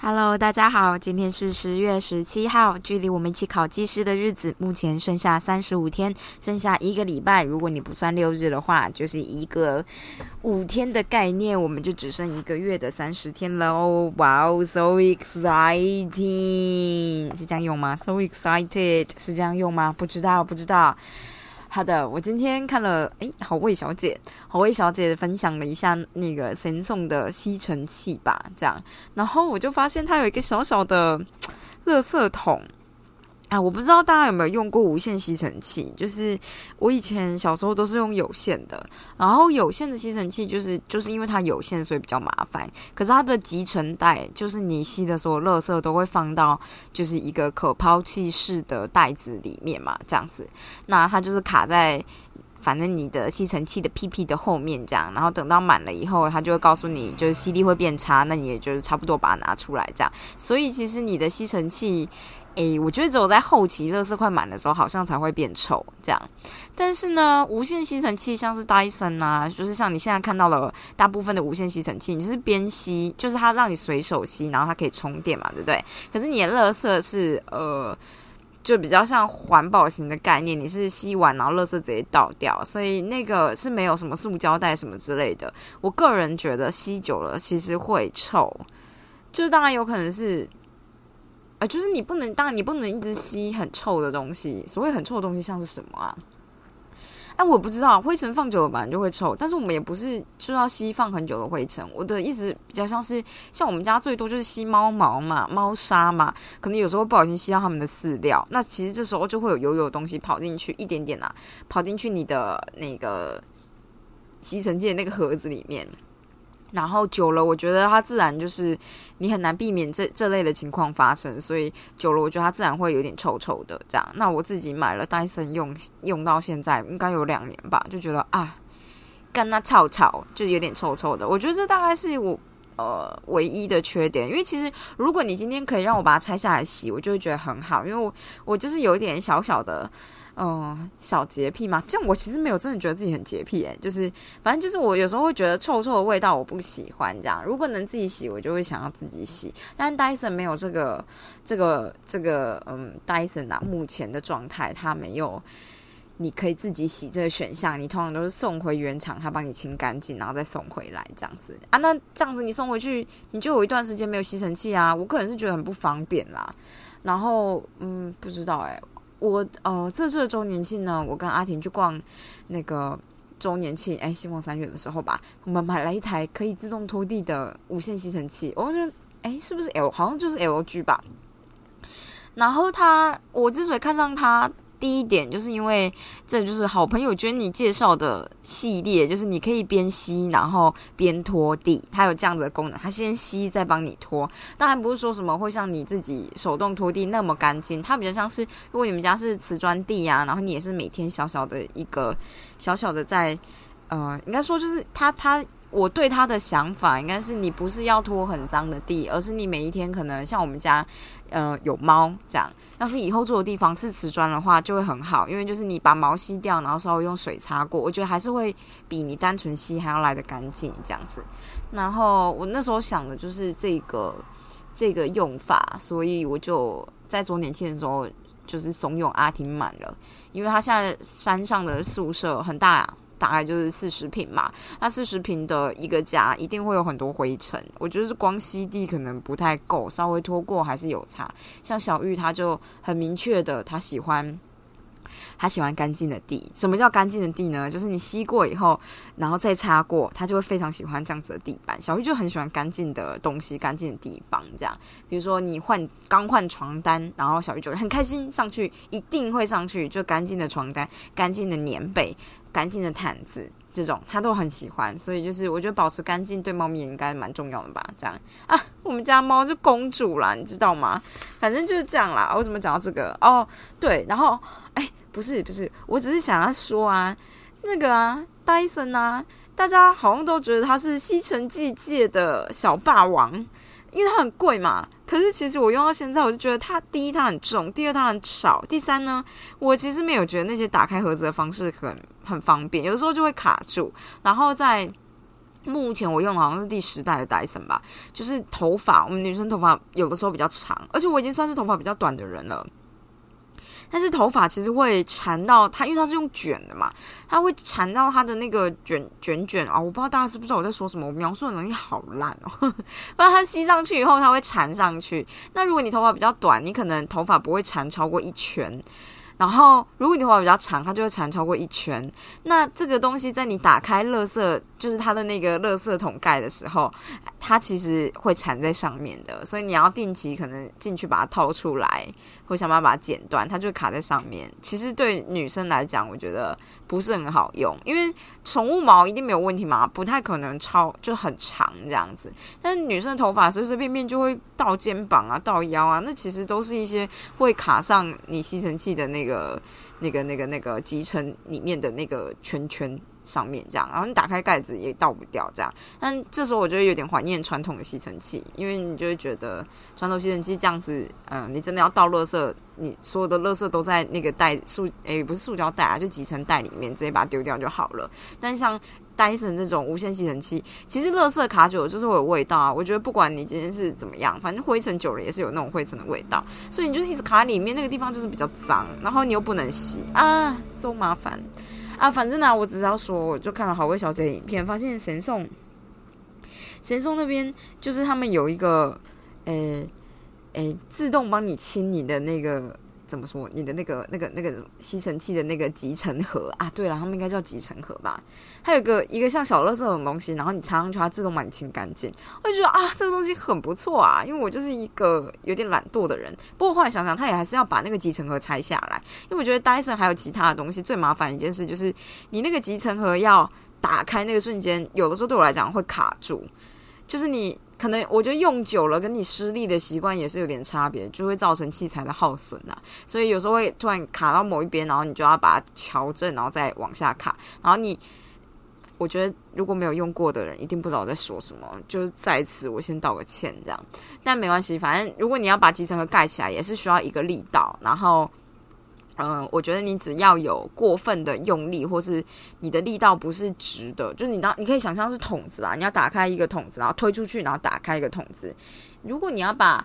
Hello，大家好，今天是十月十七号，距离我们一起考技师的日子目前剩下三十五天，剩下一个礼拜。如果你不算六日的话，就是一个五天的概念，我们就只剩一个月的三十天了哦。哇哦，so exciting，是这样用吗？So excited 是这样用吗？不知道，不知道。好的，我今天看了，诶，好味小姐，好味小姐分享了一下那个神送的吸尘器吧，这样，然后我就发现它有一个小小的垃圾桶。啊，我不知道大家有没有用过无线吸尘器？就是我以前小时候都是用有线的，然后有线的吸尘器就是就是因为它有线，所以比较麻烦。可是它的集成袋，就是你吸的所有垃圾都会放到就是一个可抛弃式的袋子里面嘛，这样子。那它就是卡在反正你的吸尘器的屁屁的后面这样，然后等到满了以后，它就会告诉你就是吸力会变差，那你也就是差不多把它拿出来这样。所以其实你的吸尘器。诶，我觉得只有在后期乐色快满的时候，好像才会变臭这样。但是呢，无线吸尘器像是 Dyson 啊，就是像你现在看到了大部分的无线吸尘器，你就是边吸，就是它让你随手吸，然后它可以充电嘛，对不对？可是你的乐色是呃，就比较像环保型的概念，你是吸完然后乐色直接倒掉，所以那个是没有什么塑胶袋什么之类的。我个人觉得吸久了其实会臭，就是当然有可能是。啊，就是你不能，当然你不能一直吸很臭的东西。所谓很臭的东西，像是什么啊？哎，我不知道，灰尘放久了本来就会臭，但是我们也不是就要吸放很久的灰尘。我的意思比较像是，像我们家最多就是吸猫毛嘛、猫砂嘛，可能有时候不小心吸到他们的饲料，那其实这时候就会有油油的东西跑进去，一点点啊，跑进去你的那个吸尘器的那个盒子里面。然后久了，我觉得它自然就是你很难避免这这类的情况发生，所以久了，我觉得它自然会有点臭臭的这样。那我自己买了戴森用用到现在应该有两年吧，就觉得啊，跟它吵吵就有点臭臭的。我觉得这大概是我呃唯一的缺点，因为其实如果你今天可以让我把它拆下来洗，我就会觉得很好，因为我我就是有一点小小的。嗯，小洁癖嘛，这样我其实没有真的觉得自己很洁癖诶，就是反正就是我有时候会觉得臭臭的味道我不喜欢这样，如果能自己洗，我就会想要自己洗。但戴森没有这个这个这个嗯，戴森啊，目前的状态它没有你可以自己洗这个选项，你通常都是送回原厂，他帮你清干净，然后再送回来这样子啊。那这样子你送回去，你就有一段时间没有吸尘器啊，我个人是觉得很不方便啦。然后嗯，不知道诶。我呃，这次的周年庆呢，我跟阿婷去逛那个周年庆，哎，希望三月的时候吧，我们买了一台可以自动拖地的无线吸尘器，我觉得，哎，是不是 L？好像就是 LG 吧。然后它，我之所以看上它。第一点就是因为这就是好朋友娟你介绍的系列，就是你可以边吸然后边拖地，它有这样子的功能，它先吸再帮你拖。当然不是说什么会像你自己手动拖地那么干净，它比较像是如果你们家是瓷砖地啊，然后你也是每天小小的一个小小的在呃，应该说就是它它。我对他的想法应该是，你不是要拖很脏的地，而是你每一天可能像我们家，呃，有猫这样。要是以后住的地方是瓷砖的话，就会很好，因为就是你把毛吸掉，然后稍微用水擦过，我觉得还是会比你单纯吸还要来的干净这样子。然后我那时候想的就是这个这个用法，所以我就在周年庆的时候就是怂恿阿婷买了，因为他现在山上的宿舍很大。大概就是四十平嘛，那四十平的一个家一定会有很多灰尘，我觉得是光吸地可能不太够，稍微拖过还是有差。像小玉，他就很明确的，他喜欢。他喜欢干净的地。什么叫干净的地呢？就是你吸过以后，然后再擦过，他就会非常喜欢这样子的地板。小玉就很喜欢干净的东西、干净的地方。这样，比如说你换刚换床单，然后小玉就很开心上去，一定会上去，就干净的床单、干净的棉被、干净的毯子，这种他都很喜欢。所以就是我觉得保持干净对猫咪也应该蛮重要的吧？这样啊，我们家猫就公主啦，你知道吗？反正就是这样啦。我怎么讲到这个？哦，对，然后哎。不是不是，我只是想要说啊，那个啊，戴森啊，大家好像都觉得它是吸尘器界的小霸王，因为它很贵嘛。可是其实我用到现在，我就觉得它第一它很重，第二它很吵，第三呢，我其实没有觉得那些打开盒子的方式很很方便，有的时候就会卡住。然后在目前我用的好像是第十代的戴森吧，就是头发，我们女生头发有的时候比较长，而且我已经算是头发比较短的人了。但是头发其实会缠到它，因为它是用卷的嘛，它会缠到它的那个卷卷卷啊！我不知道大家知不知道我在说什么，我描述的能力好烂哦。不然它吸上去以后，它会缠上去。那如果你头发比较短，你可能头发不会缠超过一圈。然后，如果你头发比较长，它就会缠超过一圈。那这个东西在你打开乐色，就是它的那个垃圾桶盖的时候，它其实会缠在上面的。所以你要定期可能进去把它掏出来。会想办法把它剪断，它就卡在上面。其实对女生来讲，我觉得不是很好用，因为宠物毛一定没有问题嘛，不太可能超就很长这样子。但女生的头发随随便便就会到肩膀啊、到腰啊，那其实都是一些会卡上你吸尘器的那个、那个、那个、那个集成里面的那个圈圈。上面这样，然后你打开盖子也倒不掉这样，但这时候我就有点怀念传统的吸尘器，因为你就会觉得传统吸尘器这样子，嗯，你真的要倒垃圾，你所有的垃圾都在那个袋塑，诶，不是塑胶袋啊，就集成袋里面，直接把它丢掉就好了。但像戴森这种无线吸尘器，其实垃圾卡久了就是会有味道啊。我觉得不管你今天是怎么样，反正灰尘久了也是有那种灰尘的味道，所以你就一直卡里面，那个地方就是比较脏，然后你又不能洗啊，so 麻烦。啊，反正呢，我只是要说，我就看了好味小姐影片，发现神送，神送那边就是他们有一个，诶诶，自动帮你清你的那个。怎么说？你的那个、那个、那个吸尘器的那个集成盒啊？对了，他们应该叫集成盒吧？它有个一个像小乐这种东西，然后你插上去，它自动把你清干净。我就觉得啊，这个东西很不错啊，因为我就是一个有点懒惰的人。不过后来想想，他也还是要把那个集成盒拆下来，因为我觉得 Dyson 还有其他的东西最麻烦一件事就是你那个集成盒要打开那个瞬间，有的时候对我来讲会卡住，就是你。可能我觉得用久了，跟你施力的习惯也是有点差别，就会造成器材的耗损呐。所以有时候会突然卡到某一边，然后你就要把它调正，然后再往下卡。然后你，我觉得如果没有用过的人，一定不知道我在说什么。就是在此，我先道个歉，这样。但没关系，反正如果你要把集成盒盖起来，也是需要一个力道，然后。嗯，我觉得你只要有过分的用力，或是你的力道不是直的，就你当你可以想象是桶子啊，你要打开一个桶子，然后推出去，然后打开一个桶子。如果你要把，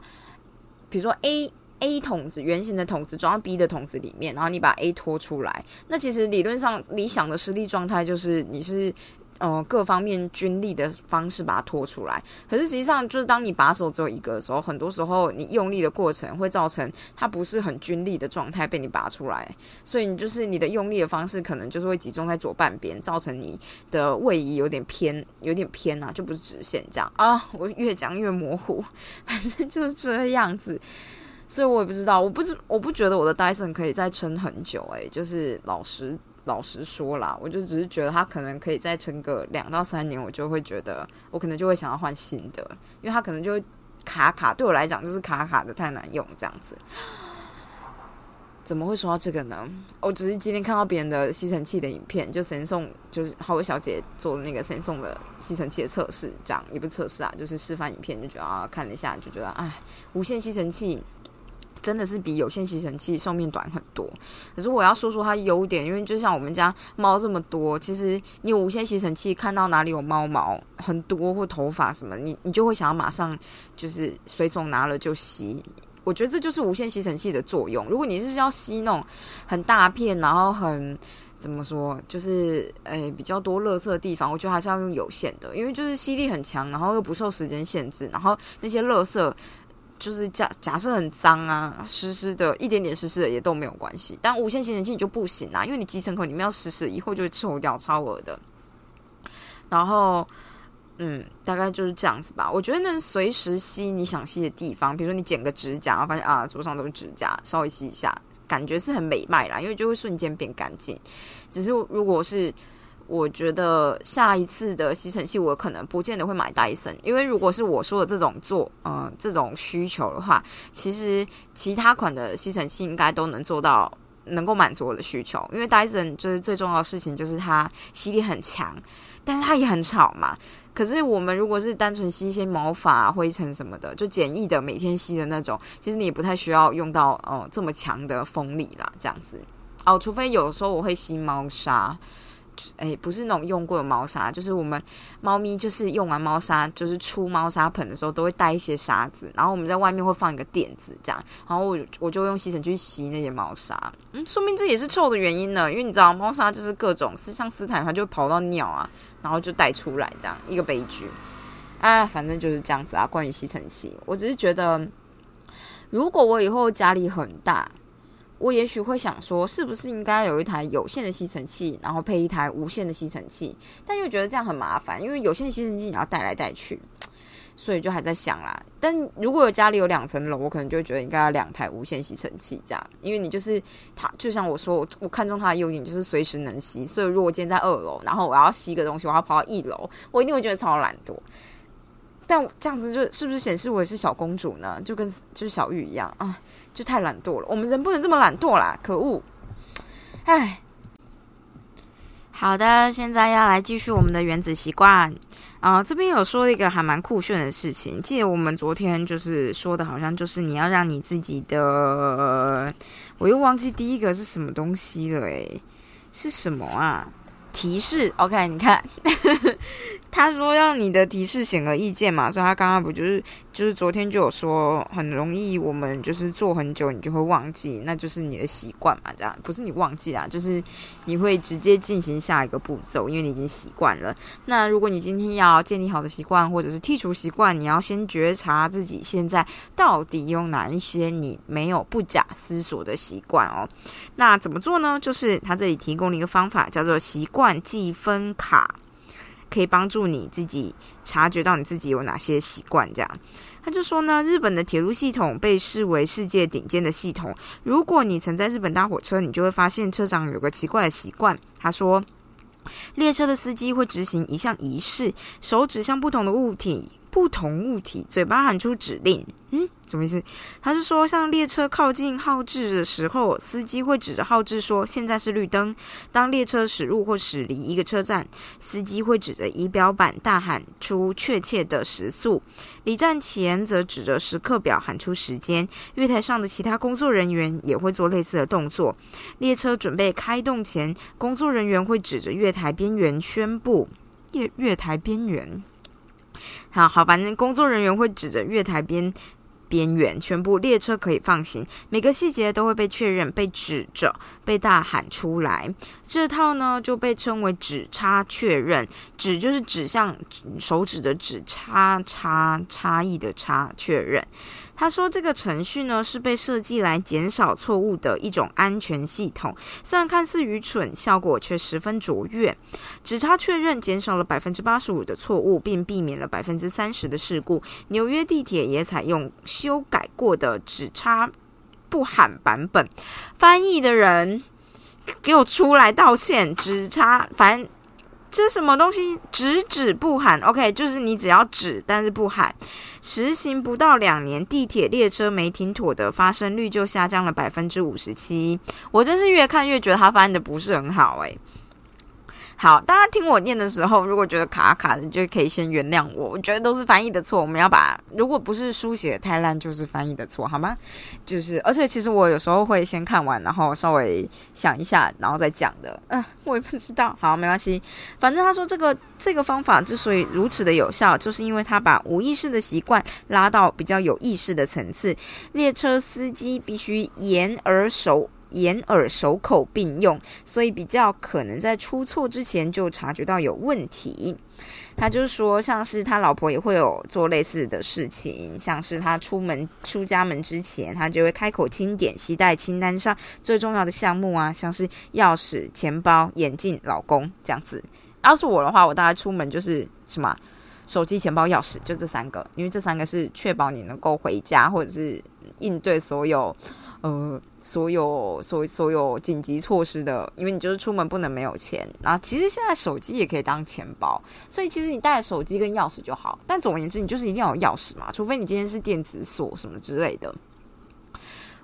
比如说 A A 桶子圆形的桶子装到 B 的桶子里面，然后你把 A 拖出来，那其实理论上理想的实力状态就是你是。呃，各方面均力的方式把它拖出来。可是实际上，就是当你把手只有一个的时候，很多时候你用力的过程会造成它不是很均力的状态被你拔出来。所以你就是你的用力的方式可能就是会集中在左半边，造成你的位移有点偏，有点偏啊，就不是直线这样啊。我越讲越模糊，反正就是这样子。所以我也不知道，我不知我不觉得我的 Dyson 可以再撑很久。诶，就是老实。老实说啦，我就只是觉得它可能可以再撑个两到三年，我就会觉得我可能就会想要换新的，因为它可能就卡卡，对我来讲就是卡卡的太难用这样子。怎么会说到这个呢？我只是今天看到别人的吸尘器的影片，就神送就是浩威小姐做的那个神送的吸尘器的测试，这样也不测试啊，就是示范影片，就觉得啊看了一下就觉得哎，无线吸尘器。真的是比有线吸尘器寿命短很多，可是我要说说它优点，因为就像我们家猫这么多，其实你有无线吸尘器看到哪里有猫毛很多或头发什么，你你就会想要马上就是随手拿了就吸。我觉得这就是无线吸尘器的作用。如果你是要吸那种很大片，然后很怎么说，就是诶比较多垃圾的地方，我觉得还是要用有线的，因为就是吸力很强，然后又不受时间限制，然后那些垃圾。就是假假设很脏啊，湿湿的，一点点湿湿的也都没有关系。但无线吸尘器你就不行啊，因为你集成口里面要湿湿，以后就会臭掉，超恶的。然后，嗯，大概就是这样子吧。我觉得能随时吸你想吸的地方，比如说你剪个指甲，发现啊桌上都是指甲，稍微吸一下，感觉是很美迈啦，因为就会瞬间变干净。只是如果是我觉得下一次的吸尘器，我可能不见得会买戴森，因为如果是我说的这种做，嗯，这种需求的话，其实其他款的吸尘器应该都能做到能够满足我的需求。因为 Dyson 就是最重要的事情，就是它吸力很强，但是它也很吵嘛。可是我们如果是单纯吸一些毛发、灰尘什么的，就简易的每天吸的那种，其实你也不太需要用到哦这么强的风力啦，这样子。哦，除非有时候我会吸猫砂。哎，不是那种用过的猫砂，就是我们猫咪就是用完猫砂，就是出猫砂盆的时候都会带一些沙子，然后我们在外面会放一个垫子，这样，然后我我就用吸尘去吸那些猫砂，嗯，说明这也是臭的原因呢，因为你知道猫砂就是各种，像斯坦它就跑到尿啊，然后就带出来这样一个悲剧，啊，反正就是这样子啊。关于吸尘器，我只是觉得，如果我以后家里很大。我也许会想说，是不是应该有一台有线的吸尘器，然后配一台无线的吸尘器？但又觉得这样很麻烦，因为有线吸尘器你要带来带去，所以就还在想啦。但如果有家里有两层楼，我可能就会觉得应该要两台无线吸尘器这样，因为你就是它，就像我说，我看中它的优点就是随时能吸。所以如果今天在二楼，然后我要吸一个东西，我要跑到一楼，我一定会觉得超懒惰。但这样子就是不是显示我也是小公主呢？就跟就是小玉一样啊。就太懒惰了，我们人不能这么懒惰啦！可恶，唉。好的，现在要来继续我们的原子习惯啊。这边有说一个还蛮酷炫的事情，记得我们昨天就是说的，好像就是你要让你自己的，我又忘记第一个是什么东西了，诶，是什么啊？提示，OK，你看。他说要你的提示显而易见嘛，所以他刚刚不就是就是昨天就有说很容易我们就是做很久你就会忘记，那就是你的习惯嘛，这样不是你忘记啊，就是你会直接进行下一个步骤，因为你已经习惯了。那如果你今天要建立好的习惯或者是剔除习惯，你要先觉察自己现在到底有哪一些你没有不假思索的习惯哦。那怎么做呢？就是他这里提供了一个方法，叫做习惯换计分卡。可以帮助你自己察觉到你自己有哪些习惯，这样他就说呢，日本的铁路系统被视为世界顶尖的系统。如果你曾在日本搭火车，你就会发现车长有个奇怪的习惯。他说，列车的司机会执行一项仪式，手指向不同的物体。不同物体，嘴巴喊出指令，嗯，什么意思？他是说，像列车靠近号志的时候，司机会指着号志说：“现在是绿灯。”当列车驶入或驶离一个车站，司机会指着仪表板大喊出确切的时速。离站前则指着时刻表喊出时间。月台上的其他工作人员也会做类似的动作。列车准备开动前，工作人员会指着月台边缘宣布：“月月台边缘。”好好，反正工作人员会指着月台边边缘，全部列车可以放行。每个细节都会被确认、被指着、被大喊出来。这套呢就被称为指差确认。指就是指向手指的指，差差差异的差确认。他说：“这个程序呢，是被设计来减少错误的一种安全系统。虽然看似愚蠢，效果却十分卓越。指差确认减少了百分之八十五的错误，并避免了百分之三十的事故。纽约地铁也采用修改过的指差不喊版本。翻译的人给我出来道歉！指差，反正这什么东西？只指不喊，OK，就是你只要指，但是不喊。”实行不到两年，地铁列车没停妥的发生率就下降了百分之五十七。我真是越看越觉得他翻译的不是很好诶。好，大家听我念的时候，如果觉得卡卡的，你就可以先原谅我。我觉得都是翻译的错，我们要把如果不是书写太烂，就是翻译的错，好吗？就是，而且其实我有时候会先看完，然后稍微想一下，然后再讲的。嗯，我也不知道。好，没关系。反正他说这个这个方法之所以如此的有效，就是因为他把无意识的习惯拉到比较有意识的层次。列车司机必须言而熟。眼耳手口并用，所以比较可能在出错之前就察觉到有问题。他就说，像是他老婆也会有做类似的事情，像是他出门出家门之前，他就会开口清点携带清单上最重要的项目啊，像是钥匙、钱包、眼镜、老公这样子。要是我的话，我大概出门就是什么手机、钱包、钥匙，就这三个，因为这三个是确保你能够回家或者是应对所有呃。所有所所有紧急措施的，因为你就是出门不能没有钱。然后其实现在手机也可以当钱包，所以其实你带手机跟钥匙就好。但总而言之，你就是一定要有钥匙嘛，除非你今天是电子锁什么之类的。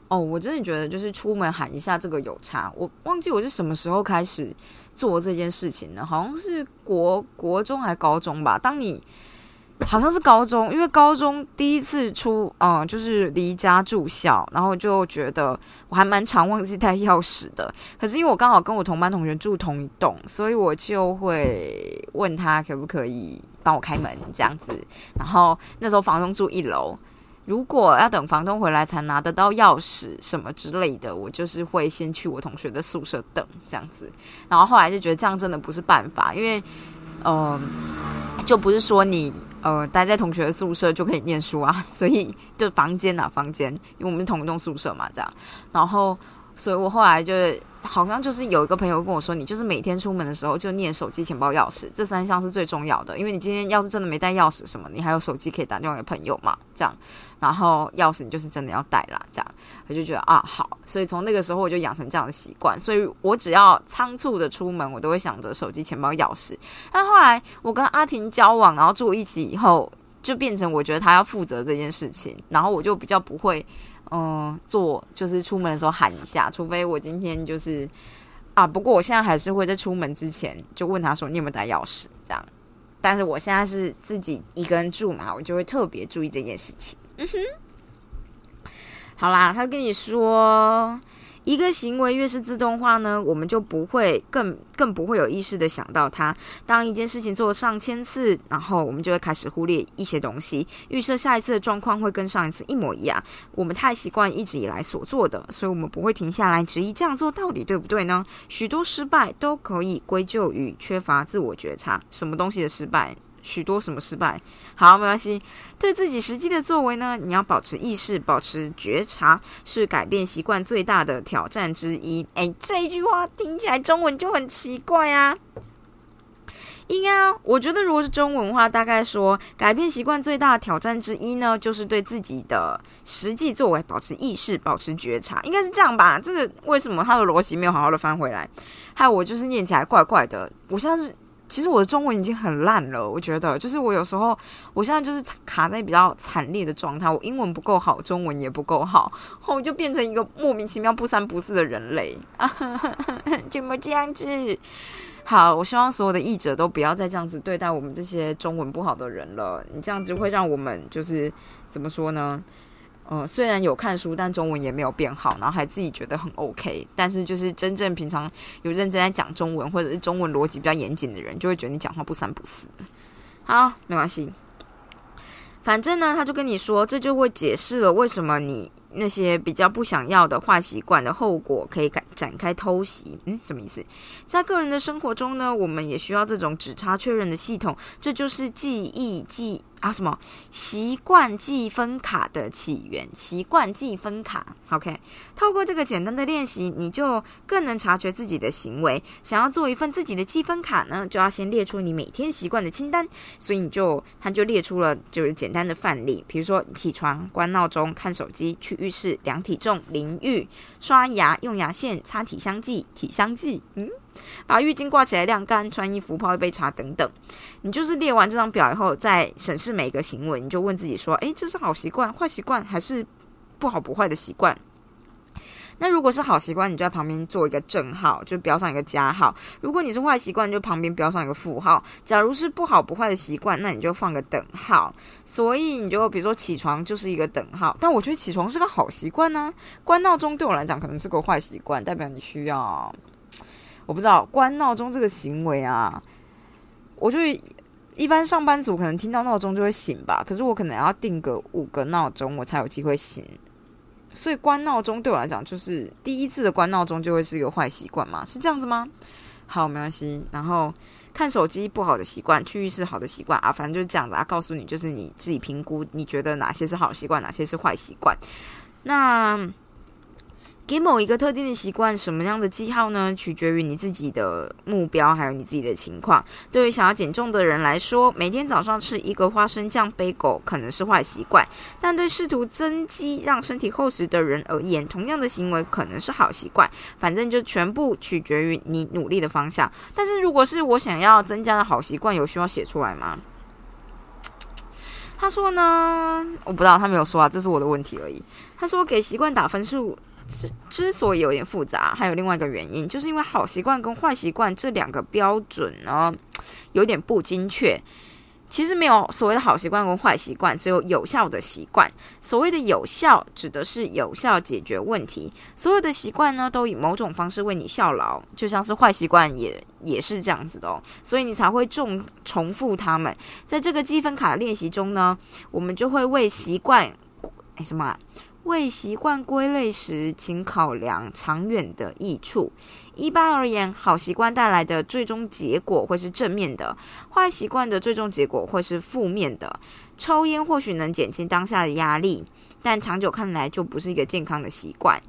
哦，我真的觉得就是出门喊一下这个有差。我忘记我是什么时候开始做这件事情的，好像是国国中还高中吧。当你好像是高中，因为高中第一次出，嗯，就是离家住校，然后就觉得我还蛮常忘记带钥匙的。可是因为我刚好跟我同班同学住同一栋，所以我就会问他可不可以帮我开门这样子。然后那时候房东住一楼，如果要等房东回来才拿得到钥匙什么之类的，我就是会先去我同学的宿舍等这样子。然后后来就觉得这样真的不是办法，因为，嗯，就不是说你。呃，待在同学宿舍就可以念书啊，所以就房间啊，房间，因为我们是同一栋宿舍嘛，这样。然后，所以我后来就好像就是有一个朋友跟我说，你就是每天出门的时候就念手机、钱包、钥匙这三项是最重要的，因为你今天要是真的没带钥匙什么，你还有手机可以打电话给朋友嘛，这样。然后钥匙你就是真的要带啦，这样。我就觉得啊，好，所以从那个时候我就养成这样的习惯，所以我只要仓促的出门，我都会想着手机、钱包、钥匙。但后来我跟阿婷交往，然后住一起以后，就变成我觉得他要负责这件事情，然后我就比较不会，嗯，做就是出门的时候喊一下，除非我今天就是啊，不过我现在还是会在出门之前就问他说你有没有带钥匙，这样。但是我现在是自己一个人住嘛，我就会特别注意这件事情。嗯哼。好啦，他跟你说，一个行为越是自动化呢，我们就不会更更不会有意识的想到它。当一件事情做了上千次，然后我们就会开始忽略一些东西，预设下一次的状况会跟上一次一模一样。我们太习惯一直以来所做的，所以我们不会停下来质疑这样做到底对不对呢？许多失败都可以归咎于缺乏自我觉察。什么东西的失败？许多什么失败？好，没关系。对自己实际的作为呢，你要保持意识，保持觉察，是改变习惯最大的挑战之一。哎，这一句话听起来中文就很奇怪啊。应该，我觉得如果是中文话，大概说改变习惯最大的挑战之一呢，就是对自己的实际作为保持意识，保持觉察，应该是这样吧？这个为什么他的逻辑没有好好的翻回来？还有我就是念起来怪怪的，我现在是。其实我的中文已经很烂了，我觉得，就是我有时候，我现在就是卡在比较惨烈的状态，我英文不够好，中文也不够好，后我就变成一个莫名其妙不三不四的人类啊！怎么这样子？好，我希望所有的译者都不要再这样子对待我们这些中文不好的人了，你这样子会让我们就是怎么说呢？嗯，虽然有看书，但中文也没有变好，然后还自己觉得很 OK。但是就是真正平常有认真在讲中文，或者是中文逻辑比较严谨的人，就会觉得你讲话不三不四。好，没关系。反正呢，他就跟你说，这就会解释了为什么你那些比较不想要的坏习惯的后果可以展展开偷袭。嗯，什么意思？在个人的生活中呢，我们也需要这种只差确认的系统，这就是记忆记。啊，什么习惯记分卡的起源？习惯记分卡，OK。透过这个简单的练习，你就更能察觉自己的行为。想要做一份自己的积分卡呢，就要先列出你每天习惯的清单。所以你就，他就列出了就是简单的范例，比如说起床、关闹钟、看手机、去浴室、量体重、淋浴、刷牙、用牙线、擦体香剂、体香剂，嗯。把浴巾挂起来晾干，穿衣服，泡一杯茶等等。你就是列完这张表以后，再审视每一个行为，你就问自己说：诶，这是好习惯、坏习惯，还是不好不坏的习惯？那如果是好习惯，你就在旁边做一个正号，就标上一个加号；如果你是坏习惯，就旁边标上一个负号。假如是不好不坏的习惯，那你就放个等号。所以你就比如说起床就是一个等号，但我觉得起床是个好习惯呢。关闹钟对我来讲可能是个坏习惯，代表你需要。我不知道关闹钟这个行为啊，我就一般上班族可能听到闹钟就会醒吧，可是我可能要定个五个闹钟，我才有机会醒。所以关闹钟对我来讲，就是第一次的关闹钟就会是一个坏习惯嘛？是这样子吗？好，没关系。然后看手机不好的习惯，去浴室好的习惯啊，反正就是这样子啊。告诉你，就是你自己评估，你觉得哪些是好习惯，哪些是坏习惯。那。给某一个特定的习惯什么样的记号呢？取决于你自己的目标，还有你自己的情况。对于想要减重的人来说，每天早上吃一个花生酱杯狗可能是坏习惯；但对试图增肌、让身体厚实的人而言，同样的行为可能是好习惯。反正就全部取决于你努力的方向。但是如果是我想要增加的好习惯，有需要写出来吗？他说呢，我不知道，他没有说啊，这是我的问题而已。他说给习惯打分数之之所以有点复杂，还有另外一个原因，就是因为好习惯跟坏习惯这两个标准呢有点不精确。其实没有所谓的好习惯跟坏习惯，只有有效的习惯。所谓的有效，指的是有效解决问题。所有的习惯呢，都以某种方式为你效劳，就像是坏习惯也也是这样子的哦。所以你才会重重复它们。在这个积分卡练习中呢，我们就会为习惯，哎什么？为习惯归类时，请考量长远的益处。一般而言，好习惯带来的最终结果会是正面的，坏习惯的最终结果会是负面的。抽烟或许能减轻当下的压力，但长久看来就不是一个健康的习惯。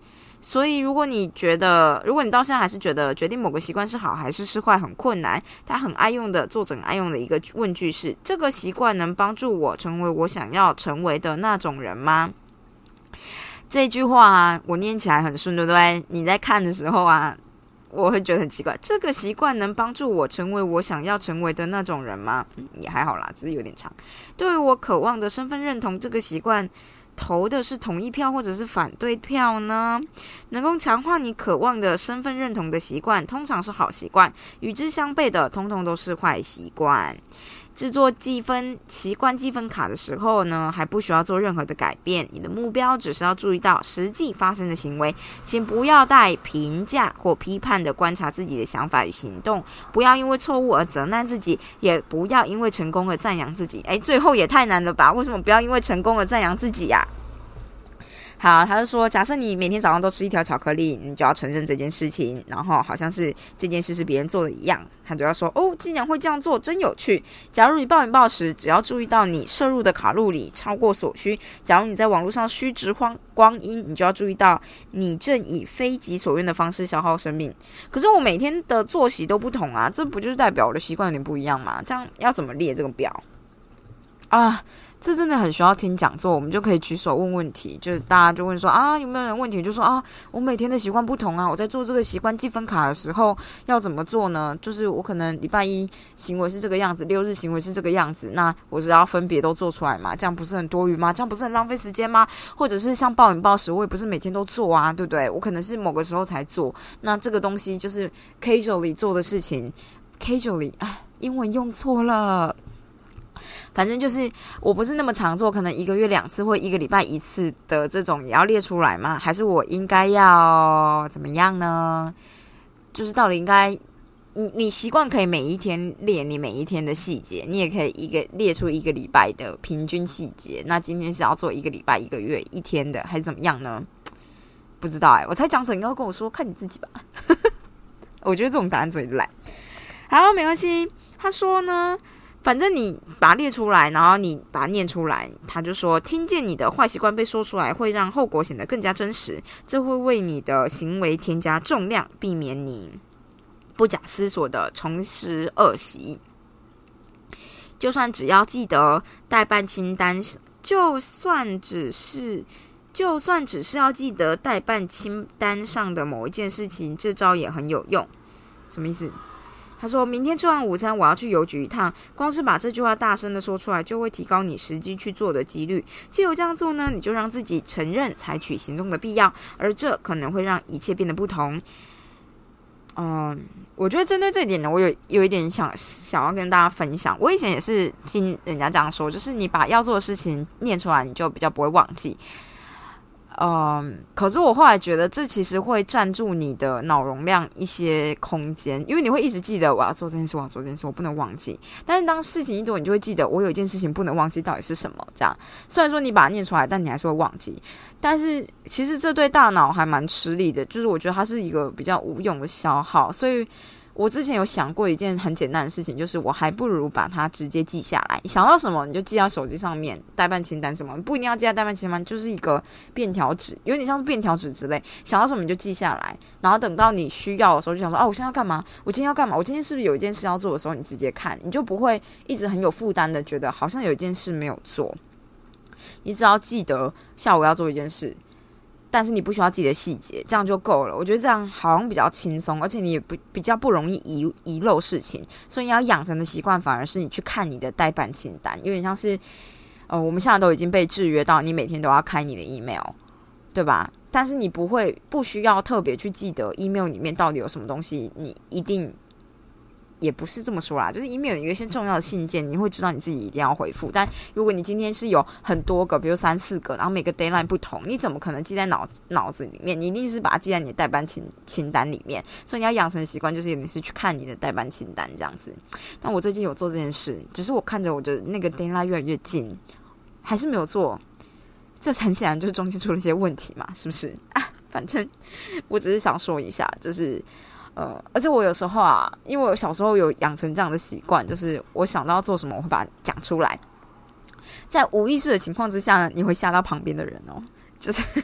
所以，如果你觉得，如果你到现在还是觉得决定某个习惯是好还是是坏很困难，他很爱用的作者爱用的一个问句是：这个习惯能帮助我成为我想要成为的那种人吗？这句话啊，我念起来很顺，对不对？你在看的时候啊，我会觉得很奇怪。这个习惯能帮助我成为我想要成为的那种人吗？也还好啦，只是有点长。对于我渴望的身份认同，这个习惯投的是同意票或者是反对票呢？能够强化你渴望的身份认同的习惯，通常是好习惯；与之相悖的，通通都是坏习惯。制作积分习惯积分卡的时候呢，还不需要做任何的改变。你的目标只是要注意到实际发生的行为，请不要带评价或批判的观察自己的想法与行动。不要因为错误而责难自己，也不要因为成功而赞扬自己。诶，最后也太难了吧？为什么不要因为成功而赞扬自己呀？好，他就说，假设你每天早上都吃一条巧克力，你就要承认这件事情，然后好像是这件事是别人做的一样，他就要说，哦，竟然会这样做，真有趣。假如你暴饮暴食，只要注意到你摄入的卡路里超过所需；假如你在网络上虚掷光光阴，你就要注意到你正以非己所愿的方式消耗生命。可是我每天的作息都不同啊，这不就是代表我的习惯有点不一样吗？这样要怎么列这个表啊？这真的很需要听讲座，我们就可以举手问问题，就是大家就问说啊，有没有人问题？就说啊，我每天的习惯不同啊，我在做这个习惯积分卡的时候要怎么做呢？就是我可能礼拜一行为是这个样子，六日行为是这个样子，那我只要分别都做出来嘛，这样不是很多余吗？这样不是很浪费时间吗？或者是像暴饮暴食，我也不是每天都做啊，对不对？我可能是某个时候才做，那这个东西就是 casually 做的事情，casually，啊，英文用错了。反正就是，我不是那么常做，可能一个月两次或一个礼拜一次的这种也要列出来吗？还是我应该要怎么样呢？就是到底应该，你你习惯可以每一天列你每一天的细节，你也可以一个列出一个礼拜的平均细节。那今天是要做一个礼拜、一个月、一天的，还是怎么样呢？不知道哎，我猜讲者应该跟我说，看你自己吧。我觉得这种答案最烂。好，没关系。他说呢。反正你把它列出来，然后你把它念出来，他就说听见你的坏习惯被说出来，会让后果显得更加真实，这会为你的行为添加重量，避免你不假思索的重拾恶习。就算只要记得代办清单，就算只是，就算只是要记得代办清单上的某一件事情，这招也很有用。什么意思？他说明天吃完午餐，我要去邮局一趟。光是把这句话大声的说出来，就会提高你实际去做的几率。既有这样做呢，你就让自己承认采取行动的必要，而这可能会让一切变得不同。嗯，我觉得针对这一点呢，我有有一点想想要跟大家分享。我以前也是听人家这样说，就是你把要做的事情念出来，你就比较不会忘记。嗯，可是我后来觉得，这其实会占住你的脑容量一些空间，因为你会一直记得我要做这件事，我要做这件事，我不能忘记。但是当事情一多，你就会记得我有一件事情不能忘记，到底是什么？这样，虽然说你把它念出来，但你还是会忘记。但是其实这对大脑还蛮吃力的，就是我觉得它是一个比较无用的消耗，所以。我之前有想过一件很简单的事情，就是我还不如把它直接记下来。想到什么你就记到手机上面，代办清单什么不一定要记在代办清单，就是一个便条纸，有点像是便条纸之类。想到什么你就记下来，然后等到你需要的时候就想说，哦，我现在要干嘛？我今天要干嘛？我今天是不是有一件事要做的时候，你直接看，你就不会一直很有负担的觉得好像有一件事没有做。你只要记得下午要做一件事。但是你不需要记得细节，这样就够了。我觉得这样好像比较轻松，而且你也不比较不容易遗遗漏事情。所以要养成的习惯，反而是你去看你的代办清单，有点像是，呃，我们现在都已经被制约到，你每天都要开你的 email，对吧？但是你不会不需要特别去记得 email 里面到底有什么东西，你一定。也不是这么说啦，就是 email 有一些重要的信件，你会知道你自己一定要回复。但如果你今天是有很多个，比如三四个，然后每个 deadline 不同，你怎么可能记在脑脑子里面？你一定是把它记在你的代班清清单里面。所以你要养成习惯，就是你是去看你的代班清单这样子。但我最近有做这件事，只是我看着我的那个 deadline 越来越近，还是没有做。这很显然就是中间出了一些问题嘛，是不是？啊，反正我只是想说一下，就是。呃，而且我有时候啊，因为我小时候有养成这样的习惯，就是我想到要做什么，我会把它讲出来。在无意识的情况之下呢，你会吓到旁边的人哦。就是，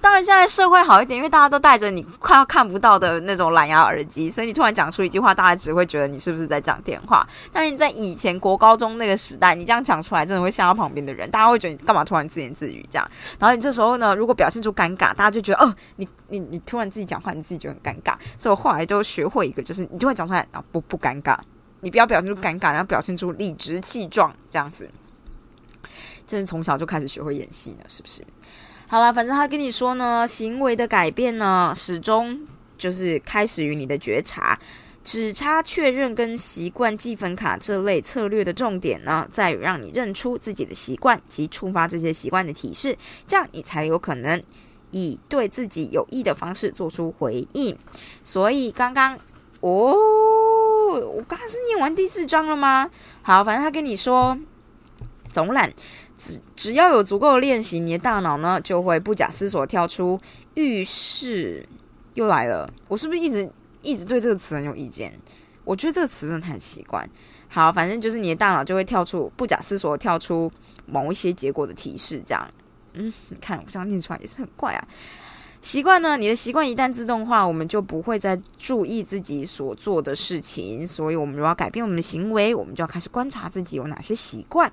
当然现在社会好一点，因为大家都戴着你快要看不到的那种蓝牙耳机，所以你突然讲出一句话，大家只会觉得你是不是在讲电话。但是在以前国高中那个时代，你这样讲出来，真的会吓到旁边的人，大家会觉得你干嘛突然自言自语这样。然后你这时候呢，如果表现出尴尬，大家就觉得哦，你你你突然自己讲话，你自己觉得很尴尬。所以我后来就学会一个，就是你就会讲出来啊，不不尴尬，你不要表现出尴尬，然后表现出理直气壮这样子。真的从小就开始学会演戏呢，是不是？好了，反正他跟你说呢，行为的改变呢，始终就是开始于你的觉察，只差确认跟习惯记分卡这类策略的重点呢，在于让你认出自己的习惯及触发这些习惯的提示，这样你才有可能以对自己有益的方式做出回应。所以刚刚哦，我刚刚是念完第四章了吗？好，反正他跟你说总览。只要有足够的练习，你的大脑呢就会不假思索跳出浴室。又来了，我是不是一直一直对这个词很有意见？我觉得这个词真的太奇怪。好，反正就是你的大脑就会跳出不假思索跳出某一些结果的提示，这样。嗯，你看我这样念出来也是很怪啊。习惯呢，你的习惯一旦自动化，我们就不会再注意自己所做的事情。所以，我们如果要改变我们的行为，我们就要开始观察自己有哪些习惯。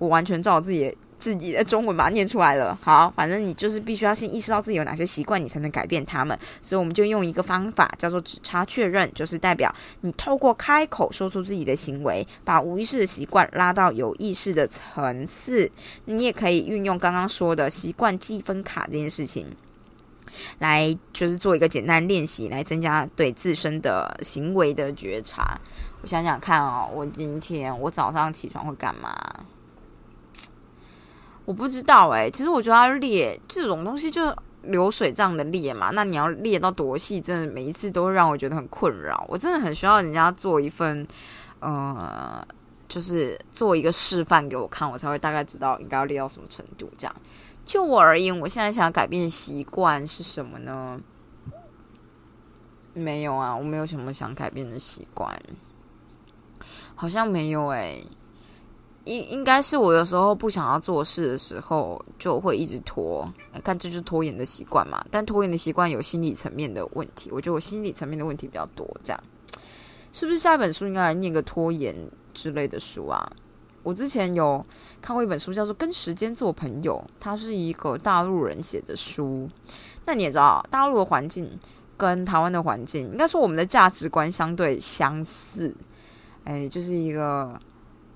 我完全照自己自己的中文把它念出来了。好，反正你就是必须要先意识到自己有哪些习惯，你才能改变他们。所以我们就用一个方法叫做只差确认，就是代表你透过开口说出自己的行为，把无意识的习惯拉到有意识的层次。你也可以运用刚刚说的习惯积分卡这件事情，来就是做一个简单练习，来增加对自身的行为的觉察。我想想看哦，我今天我早上起床会干嘛？我不知道哎，其实我觉得它裂这种东西就流水账的裂嘛，那你要裂到多细，真的每一次都会让我觉得很困扰。我真的很需要人家做一份，呃，就是做一个示范给我看，我才会大概知道应该要裂到什么程度。这样，就我而言，我现在想改变习惯是什么呢？没有啊，我没有什么想改变的习惯，好像没有哎。应应该是我有时候不想要做事的时候，就会一直拖。看，这就是拖延的习惯嘛。但拖延的习惯有心理层面的问题，我觉得我心理层面的问题比较多。这样，是不是下一本书应该来念个拖延之类的书啊？我之前有看过一本书，叫做《跟时间做朋友》，它是一个大陆人写的书。那你也知道，大陆的环境跟台湾的环境，应该说我们的价值观相对相似。哎，就是一个。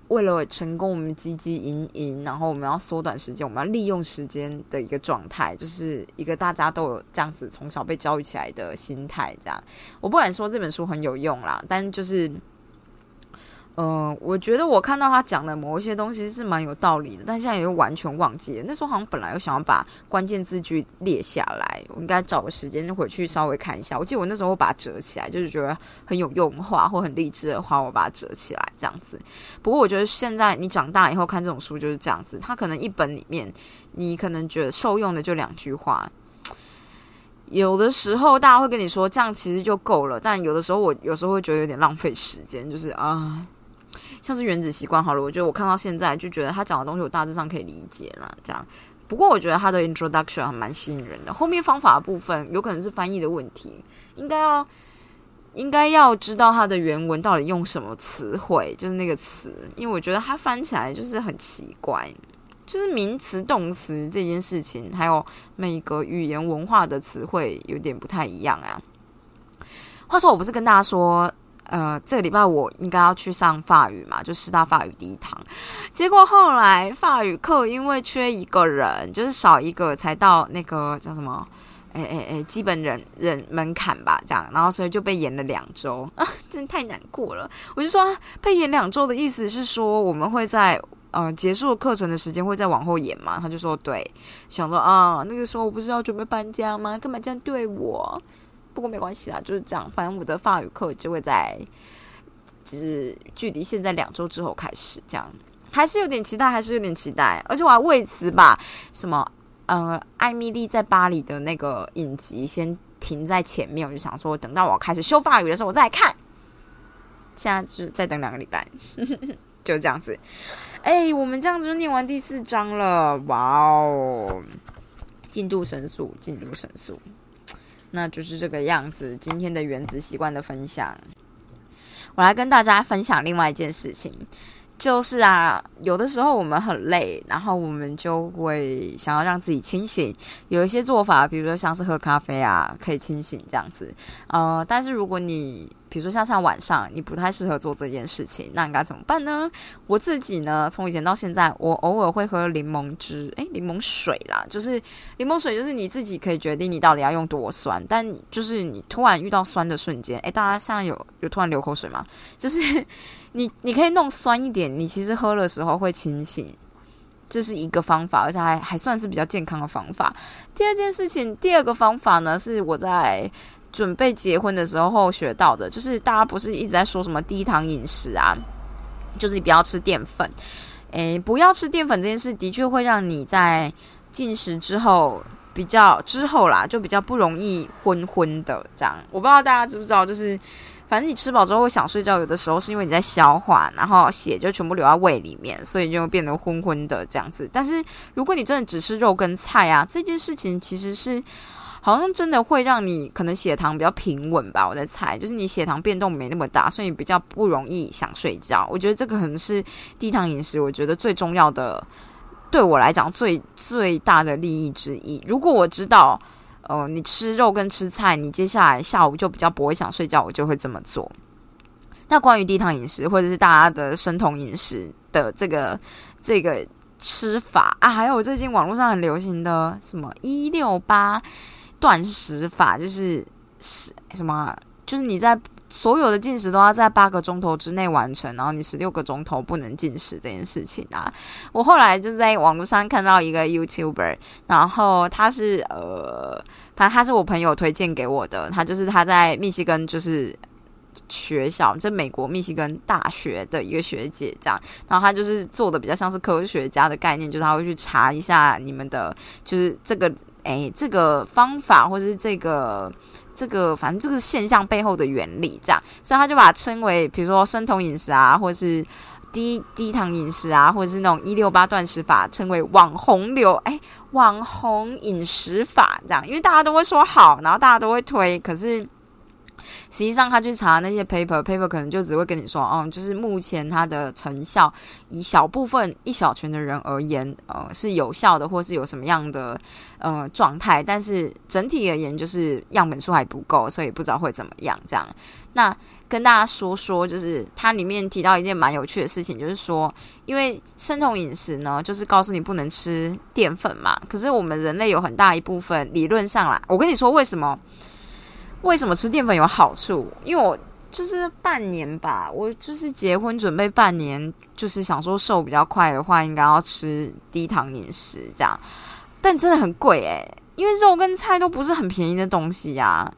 为了成功，我们汲汲营营，然后我们要缩短时间，我们要利用时间的一个状态，就是一个大家都有这样子从小被教育起来的心态。这样，我不敢说这本书很有用啦，但就是。嗯，我觉得我看到他讲的某一些东西是蛮有道理的，但现在又完全忘记了。那时候好像本来又想要把关键字句列下来，我应该找个时间回去稍微看一下。我记得我那时候把它折起来，就是觉得很有用的话或很励志的话，我把它折起来这样子。不过我觉得现在你长大以后看这种书就是这样子，它可能一本里面你可能觉得受用的就两句话，有的时候大家会跟你说这样其实就够了，但有的时候我有时候会觉得有点浪费时间，就是啊。像是原子习惯好了，我觉得我看到现在就觉得他讲的东西我大致上可以理解了。这样，不过我觉得他的 introduction 还蛮吸引人的。后面方法部分有可能是翻译的问题，应该要应该要知道它的原文到底用什么词汇，就是那个词，因为我觉得它翻起来就是很奇怪，就是名词动词这件事情，还有每个语言文化的词汇有点不太一样啊。话说，我不是跟大家说。呃，这个礼拜我应该要去上法语嘛，就师大法语第一堂。结果后来法语课因为缺一个人，就是少一个才到那个叫什么，哎哎哎，基本人人门槛吧，这样，然后所以就被延了两周啊，真太难过了。我就说被延两周的意思是说我们会在呃结束课程的时间会再往后延嘛？他就说对，想说啊，那个时候我不是要准备搬家吗？干嘛这样对我？不过没关系啦，就是这样。反正我的法语课就会在，只距离现在两周之后开始，这样还是有点期待，还是有点期待。而且我还为此把什么呃艾米丽在巴黎的那个影集先停在前面，我就想说，等到我开始修法语的时候，我再看。现在就是再等两个礼拜，就这样子。哎，我们这样子就念完第四章了，哇哦，进度神速，进度神速。那就是这个样子。今天的原子习惯的分享，我来跟大家分享另外一件事情。就是啊，有的时候我们很累，然后我们就会想要让自己清醒。有一些做法，比如说像是喝咖啡啊，可以清醒这样子。呃，但是如果你比如说像像晚上，你不太适合做这件事情，那应该怎么办呢？我自己呢，从以前到现在，我偶尔会喝柠檬汁，诶，柠檬水啦，就是柠檬水，就是你自己可以决定你到底要用多酸。但就是你突然遇到酸的瞬间，诶，大家现在有有突然流口水吗？就是你你可以弄酸一点，你其实喝的时候会清醒，这是一个方法，而且还还算是比较健康的方法。第二件事情，第二个方法呢，是我在。准备结婚的时候学到的，就是大家不是一直在说什么低糖饮食啊，就是你不要吃淀粉。诶，不要吃淀粉这件事，的确会让你在进食之后比较之后啦，就比较不容易昏昏的这样。我不知道大家知不知道，就是反正你吃饱之后会想睡觉，有的时候是因为你在消化，然后血就全部流到胃里面，所以就变得昏昏的这样子。但是如果你真的只吃肉跟菜啊，这件事情其实是。好像真的会让你可能血糖比较平稳吧，我在猜，就是你血糖变动没那么大，所以比较不容易想睡觉。我觉得这个可能是低糖饮食，我觉得最重要的，对我来讲最最大的利益之一。如果我知道，呃，你吃肉跟吃菜，你接下来下午就比较不会想睡觉，我就会这么做。那关于低糖饮食或者是大家的生酮饮食的这个这个吃法啊，还有最近网络上很流行的什么一六八。断食法就是是什么？就是你在所有的进食都要在八个钟头之内完成，然后你十六个钟头不能进食这件事情啊。我后来就在网络上看到一个 YouTuber，然后他是呃，反正他是我朋友推荐给我的，他就是他在密西根就是学校，就美国密西根大学的一个学姐这样，然后他就是做的比较像是科学家的概念，就是他会去查一下你们的，就是这个。哎，这个方法或者是这个这个，反正就是现象背后的原理，这样，所以他就把它称为，比如说生酮饮食啊，或是低低糖饮食啊，或者是那种一六八断食法，称为网红流，哎，网红饮食法这样，因为大家都会说好，然后大家都会推，可是。实际上，他去查那些 paper，paper 可能就只会跟你说，哦，就是目前它的成效，以小部分一小群的人而言，呃，是有效的，或是有什么样的呃状态，但是整体而言，就是样本数还不够，所以不知道会怎么样。这样，那跟大家说说，就是它里面提到一件蛮有趣的事情，就是说，因为生酮饮食呢，就是告诉你不能吃淀粉嘛，可是我们人类有很大一部分，理论上啦，我跟你说为什么？为什么吃淀粉有好处？因为我就是半年吧，我就是结婚准备半年，就是想说瘦比较快的话，应该要吃低糖饮食这样。但真的很贵诶，因为肉跟菜都不是很便宜的东西呀。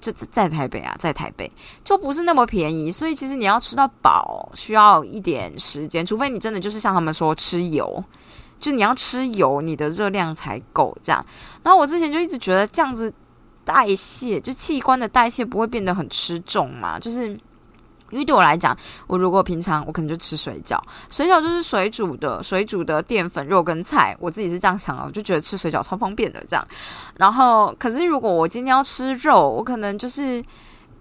就在台北啊，在台北就不是那么便宜，所以其实你要吃到饱需要一点时间，除非你真的就是像他们说吃油，就你要吃油，你的热量才够这样。然后我之前就一直觉得这样子。代谢就器官的代谢不会变得很吃重嘛？就是因为对我来讲，我如果平常我可能就吃水饺，水饺就是水煮的，水煮的淀粉、肉跟菜，我自己是这样想的，我就觉得吃水饺超方便的这样。然后，可是如果我今天要吃肉，我可能就是。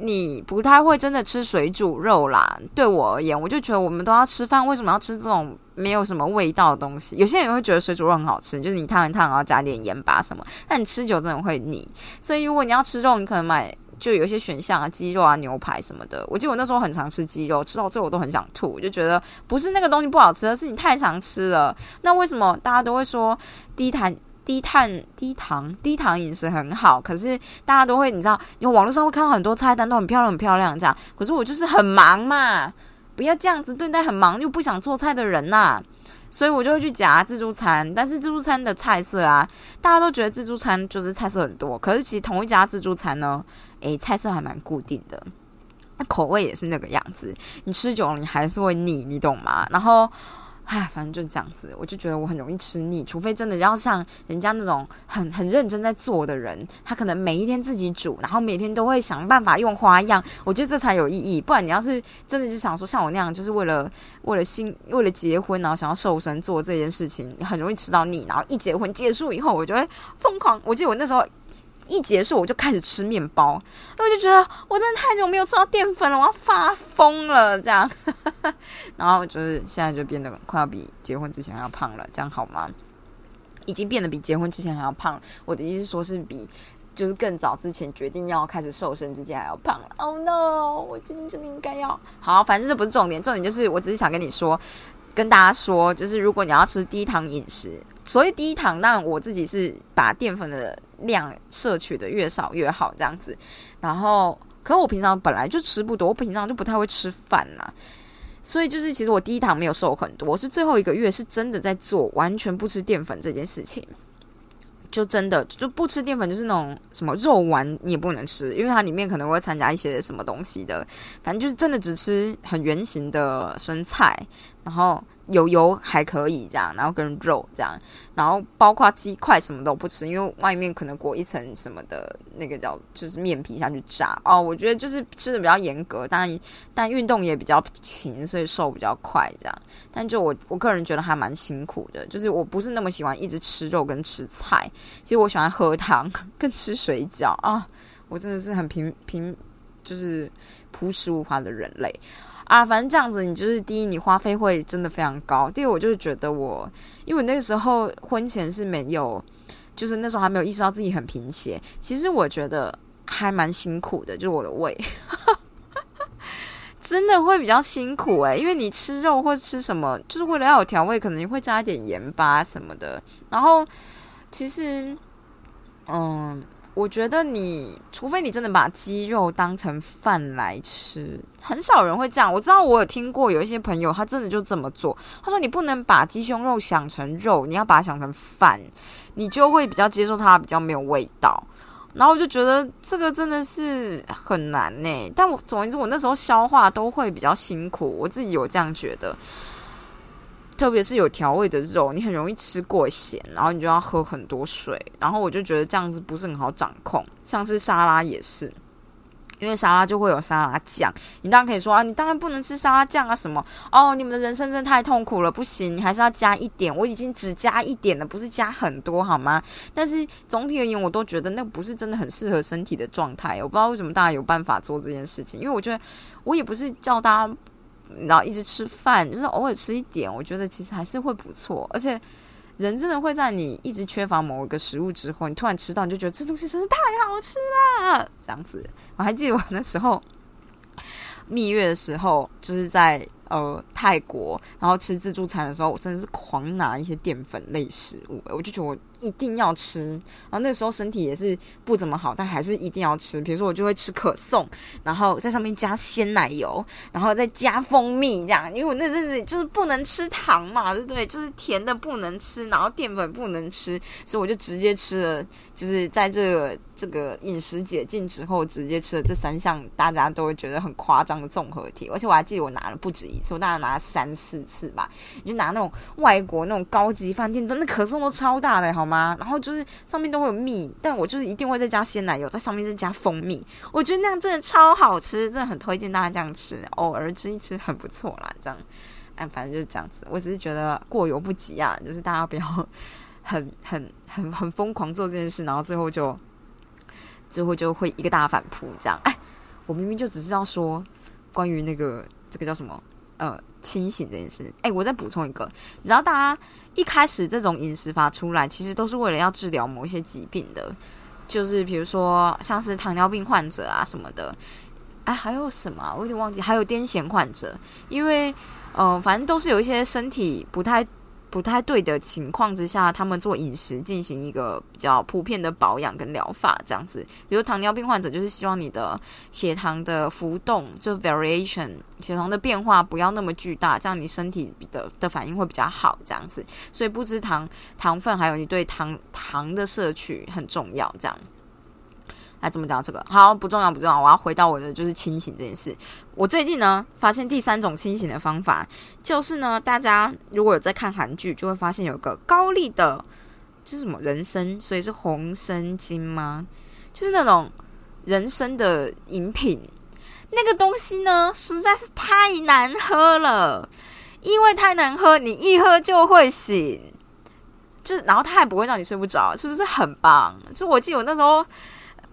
你不太会真的吃水煮肉啦，对我而言，我就觉得我们都要吃饭，为什么要吃这种没有什么味道的东西？有些人会觉得水煮肉很好吃，就是你烫一烫，然后加点盐巴什么，但你吃久真的会腻。所以如果你要吃肉，你可能买就有一些选项啊，鸡肉啊、牛排什么的。我记得我那时候很常吃鸡肉，吃到最后我都很想吐，就觉得不是那个东西不好吃，而是你太常吃了。那为什么大家都会说低碳、低碳、低糖、低糖饮食很好？可是大家都会，你知道，因为网络上会看到很多菜单都很漂亮、很漂亮这样。可是我就是很忙嘛，不要这样子对待很忙又不想做菜的人呐。所以我就会去夹自助餐，但是自助餐的菜色啊，大家都觉得自助餐就是菜色很多，可是其实同一家自助餐呢，诶，菜色还蛮固定的，那口味也是那个样子，你吃久了你还是会腻，你懂吗？然后。唉，反正就是这样子，我就觉得我很容易吃腻，除非真的要像人家那种很很认真在做的人，他可能每一天自己煮，然后每天都会想办法用花样，我觉得这才有意义。不然你要是真的就想说像我那样，就是为了为了新为了结婚，然后想要瘦身做这件事情，很容易吃到腻。然后一结婚结束以后，我就会疯狂。我记得我那时候。一结束我就开始吃面包，那我就觉得我真的太久没有吃到淀粉了，我要发疯了这样。然后就是现在就变得快要比结婚之前还要胖了，这样好吗？已经变得比结婚之前还要胖。我的意思是说是比就是更早之前决定要开始瘦身之前还要胖了。Oh no！我今天真的应该要好，反正这不是重点，重点就是我只是想跟你说，跟大家说，就是如果你要吃低糖饮食，所谓低糖，那我自己是把淀粉的。量摄取的越少越好，这样子。然后，可我平常本来就吃不多，我平常就不太会吃饭呐。所以就是，其实我第一堂没有瘦很多，我是最后一个月是真的在做完全不吃淀粉这件事情。就真的就不吃淀粉，就是那种什么肉丸你也不能吃，因为它里面可能会掺加一些什么东西的。反正就是真的只吃很圆形的生菜，然后。有油还可以这样，然后跟肉这样，然后包括鸡块什么都不吃，因为外面可能裹一层什么的那个叫就是面皮下去炸哦。我觉得就是吃的比较严格，当然但运动也比较勤，所以瘦比较快这样。但就我我个人觉得还蛮辛苦的，就是我不是那么喜欢一直吃肉跟吃菜，其实我喜欢喝汤跟吃水饺啊。我真的是很平平就是朴实无华的人类。啊，反正这样子，你就是第一，你花费会真的非常高；第二，我就是觉得我，因为那个时候婚前是没有，就是那时候还没有意识到自己很贫血。其实我觉得还蛮辛苦的，就是我的胃，真的会比较辛苦诶，因为你吃肉或者吃什么，就是为了要有调味，可能你会加一点盐巴什么的。然后其实，嗯。我觉得你，除非你真的把鸡肉当成饭来吃，很少人会这样。我知道我有听过有一些朋友，他真的就这么做。他说：“你不能把鸡胸肉想成肉，你要把它想成饭，你就会比较接受它，比较没有味道。”然后我就觉得这个真的是很难呢。但我总而言之，我那时候消化都会比较辛苦，我自己有这样觉得。特别是有调味的肉，你很容易吃过咸，然后你就要喝很多水，然后我就觉得这样子不是很好掌控。像是沙拉也是，因为沙拉就会有沙拉酱，你当然可以说啊，你当然不能吃沙拉酱啊什么哦，你们的人生真的太痛苦了，不行，你还是要加一点。我已经只加一点了，不是加很多好吗？但是总体而言，我都觉得那不是真的很适合身体的状态。我不知道为什么大家有办法做这件事情，因为我觉得我也不是叫大家。然后一直吃饭，就是偶尔吃一点，我觉得其实还是会不错。而且人真的会在你一直缺乏某一个食物之后，你突然吃到，你就觉得这东西真是太好吃了。这样子，我还记得我那时候蜜月的时候，就是在。呃，泰国，然后吃自助餐的时候，我真的是狂拿一些淀粉类食物，我就觉得我一定要吃。然后那时候身体也是不怎么好，但还是一定要吃。比如说，我就会吃可颂，然后在上面加鲜奶油，然后再加蜂蜜这样。因为我那阵子就是不能吃糖嘛，对不对？就是甜的不能吃，然后淀粉不能吃，所以我就直接吃了。就是在这个这个饮食解禁之后，直接吃了这三项，大家都会觉得很夸张的综合体。而且我还记得我拿了不止一次，我大概拿了三四次吧。你就拿那种外国那种高级饭店的那可颂都超大的，好吗？然后就是上面都会有蜜，但我就是一定会再加鲜奶油，在上面再加蜂蜜。我觉得那样真的超好吃，真的很推荐大家这样吃。偶尔吃一吃很不错啦，这样。哎，反正就是这样子。我只是觉得过犹不及啊，就是大家不要。很很很很疯狂做这件事，然后最后就最后就会一个大反扑，这样。哎，我明明就只是要说关于那个这个叫什么呃清醒这件事。哎，我再补充一个，你知道大家一开始这种饮食法出来，其实都是为了要治疗某一些疾病的。就是比如说像是糖尿病患者啊什么的，哎，还有什么我有点忘记，还有癫痫患者，因为嗯，反正都是有一些身体不太。不太对的情况之下，他们做饮食进行一个比较普遍的保养跟疗法，这样子。比如糖尿病患者，就是希望你的血糖的浮动，就 variation 血糖的变化不要那么巨大，这样你身体的的反应会比较好，这样子。所以不吃糖糖分，还有你对糖糖的摄取很重要，这样。来怎么讲这个？好，不重要，不重要。我要回到我的就是清醒这件事。我最近呢，发现第三种清醒的方法，就是呢，大家如果有在看韩剧，就会发现有个高丽的，这是什么人参？所以是红参精吗？就是那种人参的饮品。那个东西呢，实在是太难喝了，因为太难喝，你一喝就会醒。就然后它还不会让你睡不着，是不是很棒？就我记得我那时候。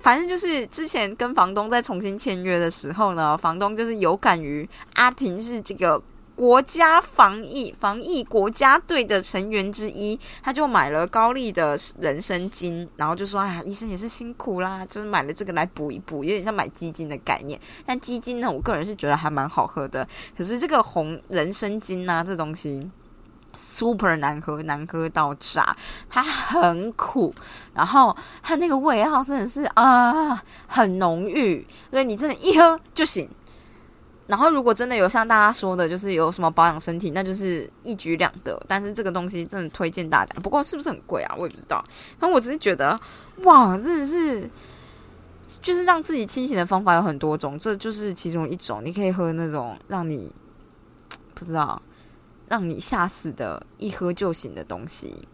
反正就是之前跟房东在重新签约的时候呢，房东就是有感于阿婷是这个国家防疫防疫国家队的成员之一，他就买了高丽的人参精，然后就说：“哎呀，医生也是辛苦啦，就是买了这个来补一补，有点像买鸡精的概念。但鸡精呢，我个人是觉得还蛮好喝的。可是这个红人参精啊，这东西。” Super 难喝，难喝到炸，它很苦，然后它那个味道真的是啊，很浓郁，所以你真的一喝就醒。然后如果真的有像大家说的，就是有什么保养身体，那就是一举两得。但是这个东西真的推荐大家，不过是不是很贵啊？我也不知道。然后我只是觉得，哇，真的是，就是让自己清醒的方法有很多种，这就是其中一种。你可以喝那种让你 不知道。让你吓死的一喝就醒的东西，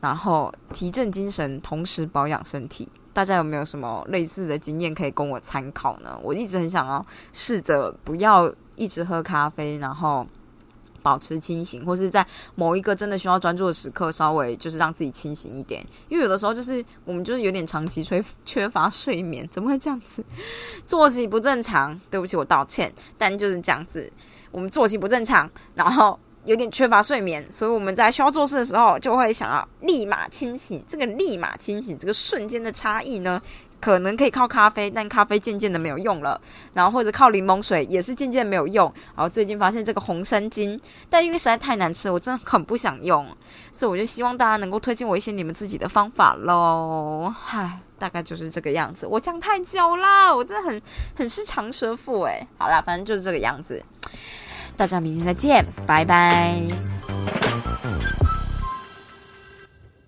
然后提振精神，同时保养身体。大家有没有什么类似的经验可以供我参考呢？我一直很想要试着不要一直喝咖啡，然后保持清醒，或是在某一个真的需要专注的时刻，稍微就是让自己清醒一点。因为有的时候就是我们就是有点长期缺缺乏睡眠，怎么会这样子？作息不正常，对不起，我道歉。但就是这样子，我们作息不正常，然后。有点缺乏睡眠，所以我们在需要做事的时候，就会想要立马清醒。这个立马清醒，这个瞬间的差异呢，可能可以靠咖啡，但咖啡渐渐的没有用了。然后或者靠柠檬水，也是渐渐没有用。然后最近发现这个红参精，但因为实在太难吃，我真的很不想用，所以我就希望大家能够推荐我一些你们自己的方法喽。唉，大概就是这个样子。我讲太久了，我真的很很是长舌妇诶。好啦，反正就是这个样子。大家明天再见拜拜。